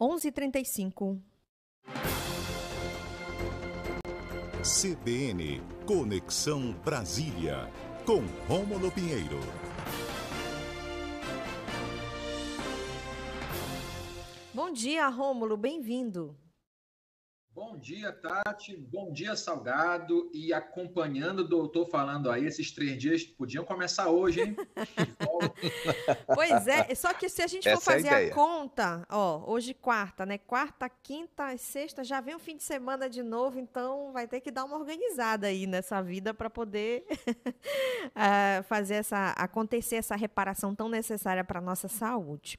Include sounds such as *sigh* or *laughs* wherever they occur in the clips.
11:35. CBN Conexão Brasília com Rômulo Pinheiro. Bom dia, Rômulo, bem-vindo. Bom dia, Tati. Bom dia, Salgado. E acompanhando o doutor falando aí, esses três dias podiam começar hoje, hein? *laughs* pois é, só que se a gente for Essa é fazer é a, a, conta, ó, hoje quarta, né? Quarta, quinta, sexta, já vem o fim de semana de novo, então vai ter que dar uma organizada aí nessa vida para poder uh, *laughs* fazer essa acontecer essa reparação tão necessária para nossa saúde.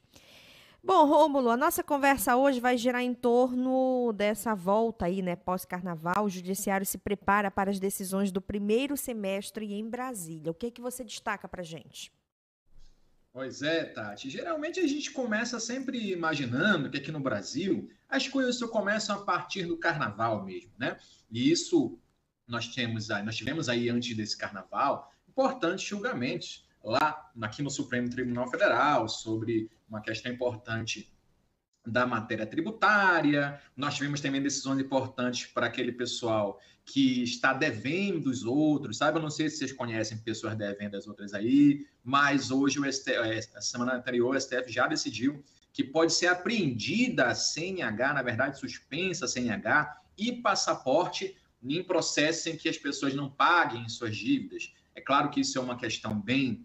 Bom, Rômulo, a nossa conversa hoje vai girar em torno dessa volta aí, né, pós-carnaval. O judiciário se prepara para as decisões do primeiro semestre em Brasília. O que é que você destaca para gente? Pois é, Tati. Geralmente a gente começa sempre imaginando que aqui no Brasil as coisas só começam a partir do carnaval mesmo, né? E isso nós temos aí, nós tivemos aí antes desse carnaval importantes julgamentos lá aqui no Supremo Tribunal Federal sobre uma questão importante da matéria tributária. Nós tivemos também decisões importantes para aquele pessoal que está devendo os outros, sabe? Eu não sei se vocês conhecem pessoas devendo as outras aí, mas hoje, o STF, é, a semana anterior, o STF já decidiu que pode ser apreendida a CNH, na verdade, suspensa a CNH e passaporte em processo em que as pessoas não paguem suas dívidas. É claro que isso é uma questão bem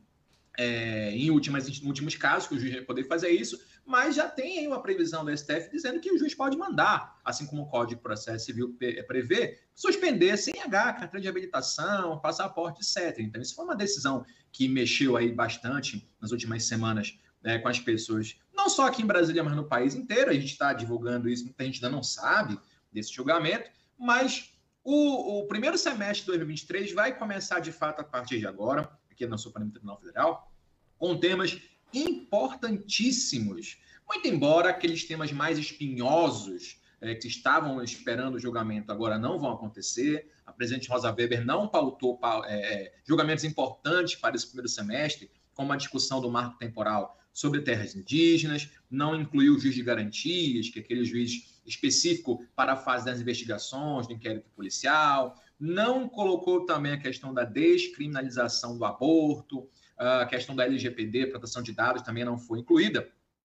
é, em, últimas, últimos casos, que o juiz vai poder fazer isso, mas já tem aí uma previsão do STF dizendo que o juiz pode mandar, assim como o Código de Processo Civil é, prevê, suspender CNH, carteira de habilitação, passaporte, etc. Então, isso foi uma decisão que mexeu aí bastante nas últimas semanas né, com as pessoas, não só aqui em Brasília, mas no país inteiro. A gente está divulgando isso, muita gente ainda não sabe desse julgamento, mas o, o primeiro semestre de 2023 vai começar de fato a partir de agora aqui no Supremo Tribunal Federal, com temas importantíssimos. Muito embora aqueles temas mais espinhosos é, que estavam esperando o julgamento agora não vão acontecer. A presidente Rosa Weber não pautou é, julgamentos importantes para esse primeiro semestre, como a discussão do marco temporal sobre terras indígenas, não incluiu o juiz de garantias, que é aquele juiz específico para a fase das investigações, do inquérito policial, não colocou também a questão da descriminalização do aborto, a questão da LGPD, proteção de dados, também não foi incluída,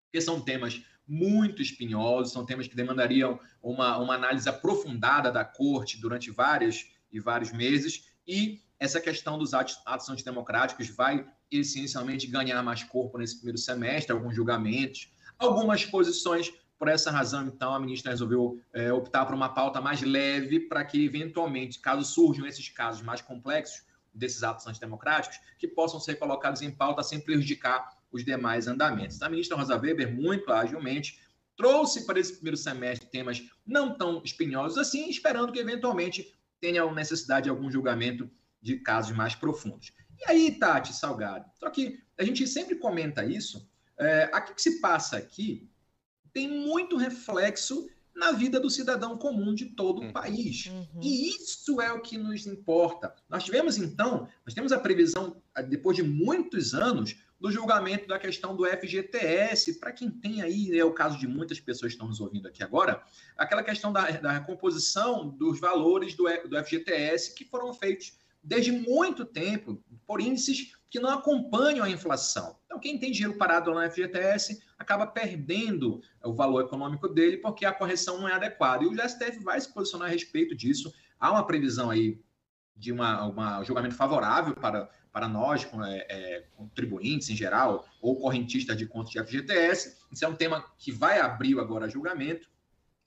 porque são temas muito espinhosos, são temas que demandariam uma, uma análise aprofundada da corte durante vários e vários meses, e essa questão dos atos, atos antidemocráticos vai essencialmente ganhar mais corpo nesse primeiro semestre, alguns julgamentos, algumas posições por essa razão, então, a ministra resolveu é, optar por uma pauta mais leve para que, eventualmente, caso surjam esses casos mais complexos desses atos antidemocráticos, que possam ser colocados em pauta sem prejudicar os demais andamentos. A ministra Rosa Weber, muito agilmente, trouxe para esse primeiro semestre temas não tão espinhosos assim, esperando que, eventualmente, tenha necessidade de algum julgamento de casos mais profundos. E aí, Tati Salgado, só que a gente sempre comenta isso, é, que se passa aqui tem muito reflexo na vida do cidadão comum de todo o uhum. país. Uhum. E isso é o que nos importa. Nós tivemos, então, nós temos a previsão, depois de muitos anos, do julgamento da questão do FGTS. Para quem tem aí, é o caso de muitas pessoas que estão nos ouvindo aqui agora, aquela questão da, da composição dos valores do, do FGTS que foram feitos desde muito tempo por índices que não acompanham a inflação. Então, quem tem dinheiro parado lá no FGTS acaba perdendo o valor econômico dele porque a correção não é adequada. E o STF vai se posicionar a respeito disso. Há uma previsão aí de uma, uma um julgamento favorável para, para nós, é, é, contribuintes em geral, ou correntistas de contas de FGTS. Isso é um tema que vai abrir agora julgamento.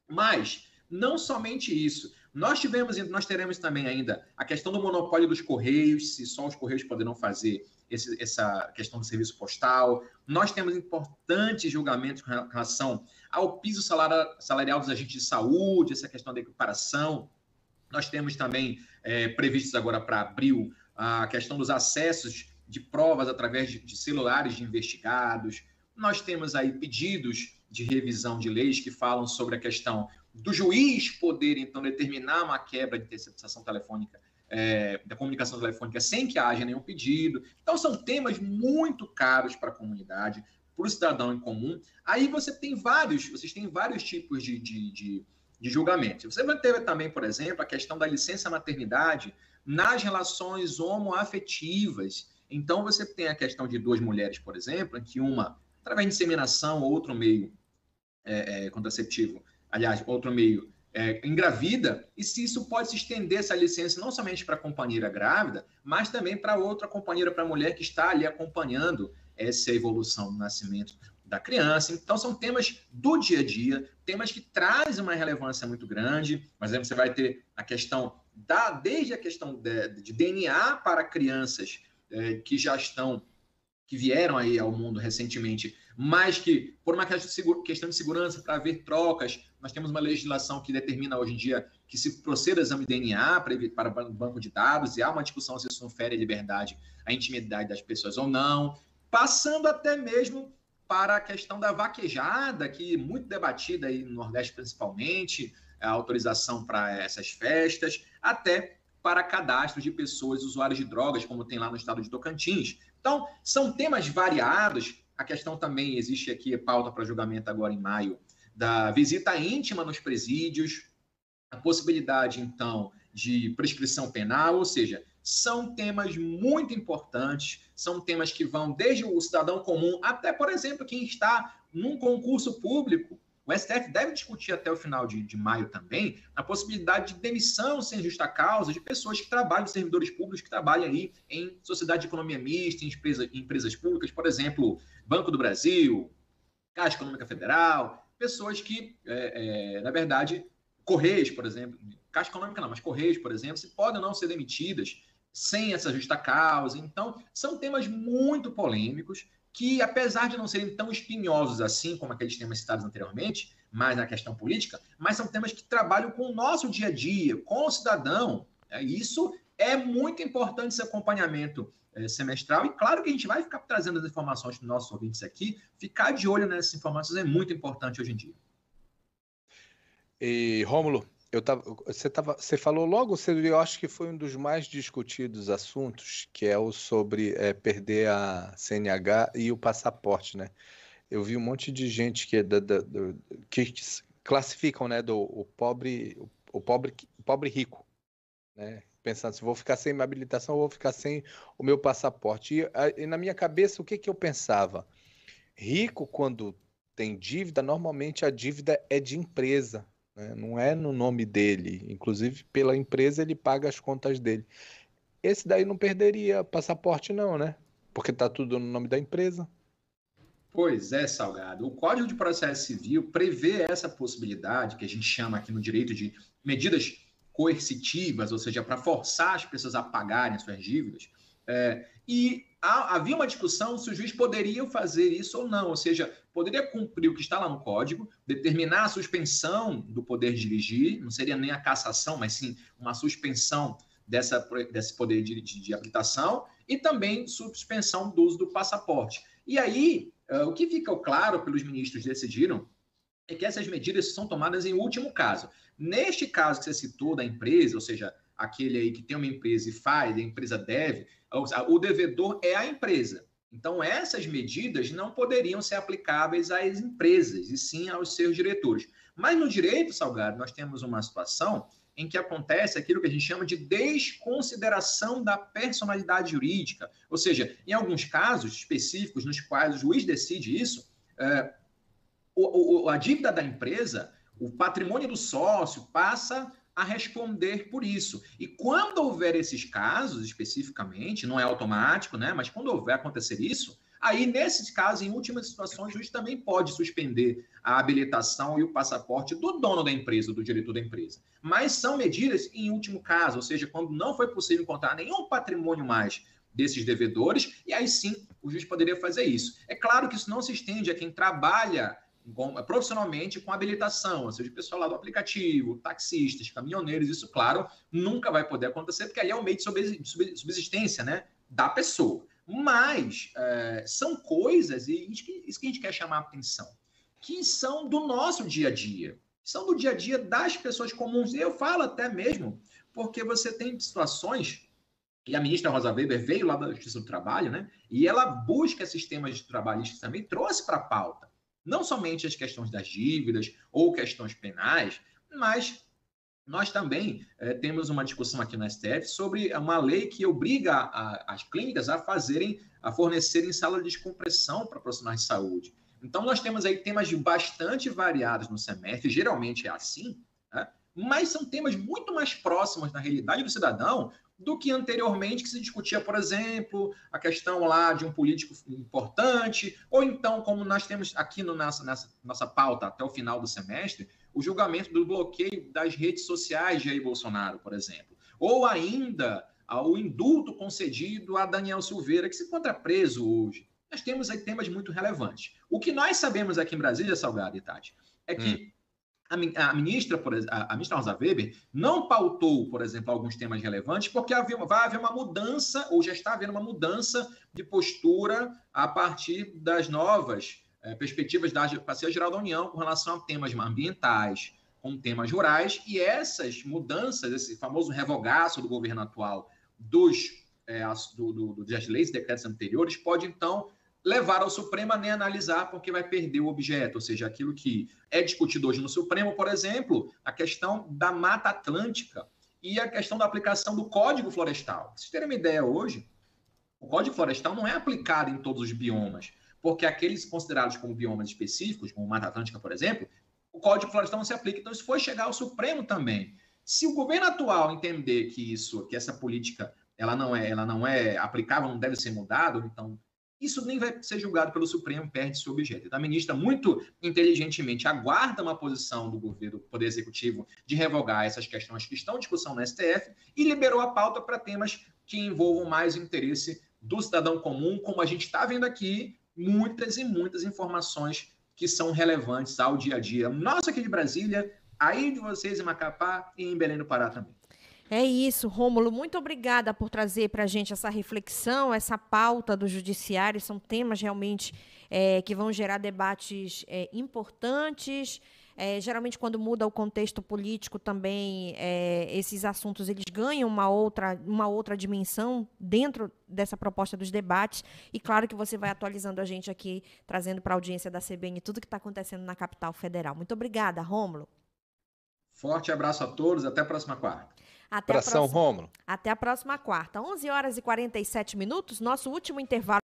Mas, não somente isso. Nós tivemos, nós teremos também ainda a questão do monopólio dos Correios, se só os Correios poderão fazer esse, essa questão do serviço postal. Nós temos importantes julgamentos com relação ao piso salarial dos agentes de saúde, essa questão da equiparação. Nós temos também é, previstos agora para abril a questão dos acessos de provas através de, de celulares de investigados. Nós temos aí pedidos de revisão de leis que falam sobre a questão do juiz poder, então, determinar uma quebra de interceptação telefônica, é, da comunicação telefônica sem que haja nenhum pedido. Então, são temas muito caros para a comunidade, para o cidadão em comum, aí você tem vários, vocês têm vários tipos de, de, de, de julgamento. Você ter também, por exemplo, a questão da licença maternidade nas relações homoafetivas. Então, você tem a questão de duas mulheres, por exemplo, em que uma, através de inseminação ou outro meio é, é, contraceptivo, aliás, outro meio é, engravida, e se isso pode se estender essa licença não somente para a companheira grávida, mas também para outra companheira, para a mulher que está ali acompanhando essa evolução do nascimento da criança. Então, são temas do dia a dia, temas que trazem uma relevância muito grande. Por exemplo, você vai ter a questão da, desde a questão de, de DNA para crianças é, que já estão, que vieram aí ao mundo recentemente, mas que, por uma questão de segurança, para haver trocas, nós temos uma legislação que determina hoje em dia que se proceda exame de DNA para, banco de dados, e há uma discussão se isso não fere a liberdade, a intimidade das pessoas ou não, passando até mesmo para a questão da vaquejada, que é muito debatida aí no Nordeste principalmente, a autorização para essas festas, até para cadastro de pessoas usuárias de drogas, como tem lá no estado de Tocantins. Então, são temas variados. A questão também existe aqui, pauta para julgamento agora em maio, da visita íntima nos presídios, a possibilidade, então, de prescrição penal, ou seja, são temas muito importantes, são temas que vão desde o cidadão comum até, por exemplo, quem está num concurso público. O STF deve discutir até o final de, de maio também a possibilidade de demissão sem justa causa de pessoas que trabalham, servidores públicos que trabalham aí em sociedade de economia mista, em, empresa, em empresas públicas, por exemplo, Banco do Brasil, Caixa Econômica Federal, pessoas que, é, é, na verdade, Correios, por exemplo, Caixa Econômica não, mas Correios, por exemplo, se podem não ser demitidas sem essa justa causa. Então, são temas muito polêmicos que, apesar de não serem tão espinhosos assim como aqueles temas citados anteriormente, mais na questão política, mas são temas que trabalham com o nosso dia a dia, com o cidadão. É, isso é muito importante esse acompanhamento é, semestral. E claro que a gente vai ficar trazendo as informações para os nossos ouvintes aqui. Ficar de olho nessas informações é muito importante hoje em dia. E, Rômulo, eu tava, você, tava, você falou logo cedo, eu acho que foi um dos mais discutidos assuntos, que é o sobre é, perder a CNH e o passaporte, né? Eu vi um monte de gente que, é da, da, do, que classificam, né, do o pobre, o pobre, o pobre rico, né? Pensando se vou ficar sem minha habilitação, ou vou ficar sem o meu passaporte. E, e na minha cabeça, o que que eu pensava? Rico, quando tem dívida, normalmente a dívida é de empresa, né? Não é no nome dele. Inclusive, pela empresa, ele paga as contas dele. Esse daí não perderia passaporte, não, né? Porque está tudo no nome da empresa. Pois é, Salgado. O Código de Processo Civil prevê essa possibilidade, que a gente chama aqui no direito de medidas coercitivas, ou seja, para forçar as pessoas a pagarem suas dívidas. É, e havia uma discussão se o juiz poderia fazer isso ou não, ou seja, poderia cumprir o que está lá no código, determinar a suspensão do poder de dirigir, não seria nem a cassação, mas sim uma suspensão dessa, desse poder de, de, de e também suspensão do uso do passaporte. E aí, uh, o que fica claro pelos ministros decidiram é que essas medidas são tomadas em último caso. Neste caso que você citou da empresa, ou seja, aquele aí que tem uma empresa e faz, a empresa deve, o devedor é a empresa. Então, essas medidas não poderiam ser aplicáveis às empresas, e sim aos seus diretores. Mas no direito, Salgado, nós temos uma situação em que acontece aquilo que a gente chama de desconsideração da personalidade jurídica. Ou seja, em alguns casos específicos nos quais o juiz decide isso, é, o, o, a dívida da empresa, o patrimônio do sócio passa a responder por isso. E quando houver esses casos especificamente, não é automático, né? Mas quando houver acontecer isso, aí nesses casos, em últimas situações, o juiz também pode suspender a habilitação e o passaporte do dono da empresa, do diretor da empresa. Mas são medidas em último caso, ou seja, quando não foi possível encontrar nenhum patrimônio mais desses devedores, e aí sim o juiz poderia fazer isso. É claro que isso não se estende a quem trabalha profissionalmente com habilitação, ou seja, pessoal lá do aplicativo, taxistas, caminhoneiros, isso, claro, nunca vai poder acontecer, porque aí é o meio de subsistência né, da pessoa. Mas é, são coisas, e isso que, a gente quer chamar a atenção, que são do nosso dia a dia, são do dia a dia das pessoas comuns. Eu falo até mesmo porque você tem situações e a ministra Rosa Weber veio lá da Justiça do Trabalho, né? E ela busca esses temas trabalhistas também, trouxe para a pauta. Não somente as questões das dívidas ou questões penais, mas nós também é, temos uma discussão aqui no STF sobre uma lei que obriga a, as clínicas a fazerem, a fornecerem sala de descompressão para profissionais de saúde. Então, nós temos aí temas bastante variados no semestre, geralmente é assim, né? mas são temas muito mais próximos da realidade do cidadão do que anteriormente que se discutia, por exemplo, a questão lá de um político importante, ou então, como nós temos aqui no nossa, nessa nossa pauta até o final do semestre, o julgamento do bloqueio das redes sociais de Jair Bolsonaro, por exemplo. Ou ainda o indulto concedido a Daniel Silveira, que se encontra preso hoje. Nós temos aí temas muito relevantes. O que nós sabemos aqui em Brasília, Salgado e Tati, é que hum a, ministra, por, a, ministra Rosa Weber não pautou, por exemplo, alguns temas relevantes, porque havia, vai haver uma mudança, ou já está havendo uma mudança de postura a partir das novas é, perspectivas da Advocacia Geral da União com relação a temas ambientais, com temas rurais, e essas mudanças, esse famoso revogaço do governo atual dos, é, do, do, das leis e decretos anteriores, pode então levar ao Supremo nem analisar, porque vai perder o objeto, ou seja, aquilo que é discutido hoje no Supremo, por exemplo, a questão da Mata Atlântica e a questão da aplicação do Código Florestal. Vocês terem uma ideia hoje, o Código Florestal não é aplicado em todos os biomas, porque aqueles considerados como biomas específicos, como Mata Atlântica, por exemplo, o Código Florestal não se aplica. Então, isso foi chegar ao Supremo também. Se o governo atual entender que isso, que essa política, ela não é, ela não é aplicável, não deve ser mudado, então isso nem vai ser julgado pelo Supremo, perde seu objeto. Então, a ministra, muito inteligentemente, aguarda uma posição do governo, do Poder Executivo, de revogar essas questões que estão em discussão no STF e liberou a pauta para temas que envolvam mais o interesse do cidadão comum, como a gente está vendo aqui, muitas e muitas informações que são relevantes ao dia a dia. Nossa, aqui de Brasília, aí de vocês em Macapá e em Belém do Pará também. É isso, Rômulo. Muito obrigada por trazer para a gente essa reflexão, essa pauta do judiciário. São temas realmente é, que vão gerar debates é, importantes. É, geralmente, quando muda o contexto político, também é, esses assuntos eles ganham uma outra, uma outra dimensão dentro dessa proposta dos debates. E claro que você vai atualizando a gente aqui, trazendo para a audiência da CBN tudo que está acontecendo na capital federal. Muito obrigada, Rômulo. Forte abraço a todos, até a próxima quarta. Até pra a próxima, São Até a próxima quarta. 11 horas e 47 minutos, nosso último intervalo.